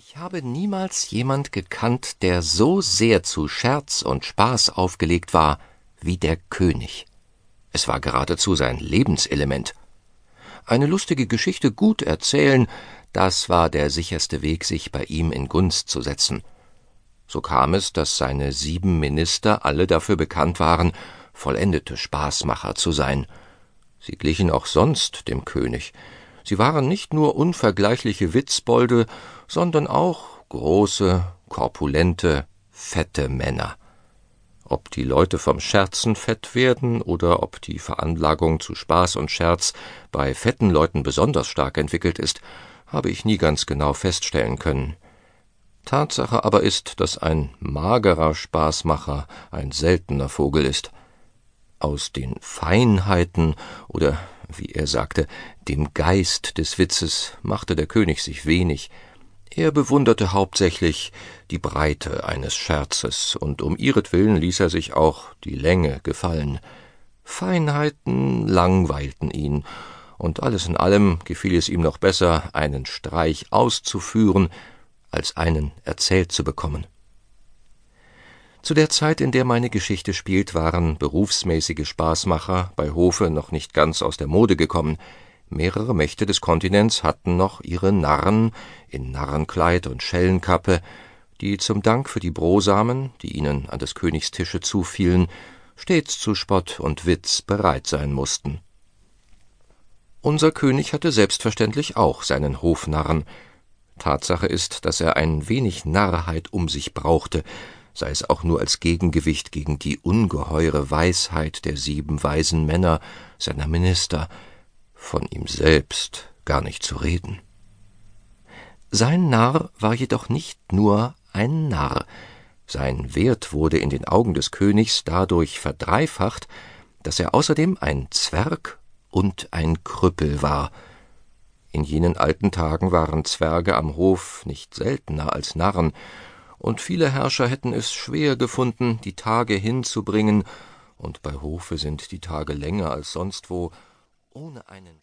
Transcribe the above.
Ich habe niemals jemand gekannt, der so sehr zu Scherz und Spaß aufgelegt war wie der König. Es war geradezu sein Lebenselement. Eine lustige Geschichte gut erzählen, das war der sicherste Weg, sich bei ihm in Gunst zu setzen. So kam es, dass seine sieben Minister alle dafür bekannt waren, vollendete Spaßmacher zu sein. Sie glichen auch sonst dem König, Sie waren nicht nur unvergleichliche Witzbolde, sondern auch große, korpulente, fette Männer. Ob die Leute vom Scherzen fett werden oder ob die Veranlagung zu Spaß und Scherz bei fetten Leuten besonders stark entwickelt ist, habe ich nie ganz genau feststellen können. Tatsache aber ist, dass ein magerer Spaßmacher ein seltener Vogel ist. Aus den Feinheiten oder wie er sagte, dem Geist des Witzes machte der König sich wenig, er bewunderte hauptsächlich die Breite eines Scherzes, und um ihretwillen ließ er sich auch die Länge gefallen. Feinheiten langweilten ihn, und alles in allem gefiel es ihm noch besser, einen Streich auszuführen, als einen erzählt zu bekommen. Zu der Zeit, in der meine Geschichte spielt, waren berufsmäßige Spaßmacher bei Hofe noch nicht ganz aus der Mode gekommen. Mehrere Mächte des Kontinents hatten noch ihre Narren in Narrenkleid und Schellenkappe, die zum Dank für die Brosamen, die ihnen an des Königs Tische zufielen, stets zu Spott und Witz bereit sein mussten. Unser König hatte selbstverständlich auch seinen Hofnarren. Tatsache ist, dass er ein wenig Narrheit um sich brauchte, sei es auch nur als Gegengewicht gegen die ungeheure Weisheit der sieben weisen Männer, seiner Minister, von ihm selbst gar nicht zu reden. Sein Narr war jedoch nicht nur ein Narr, sein Wert wurde in den Augen des Königs dadurch verdreifacht, dass er außerdem ein Zwerg und ein Krüppel war. In jenen alten Tagen waren Zwerge am Hof nicht seltener als Narren, und viele Herrscher hätten es schwer gefunden, die Tage hinzubringen, und bei Hofe sind die Tage länger als sonst wo, ohne einen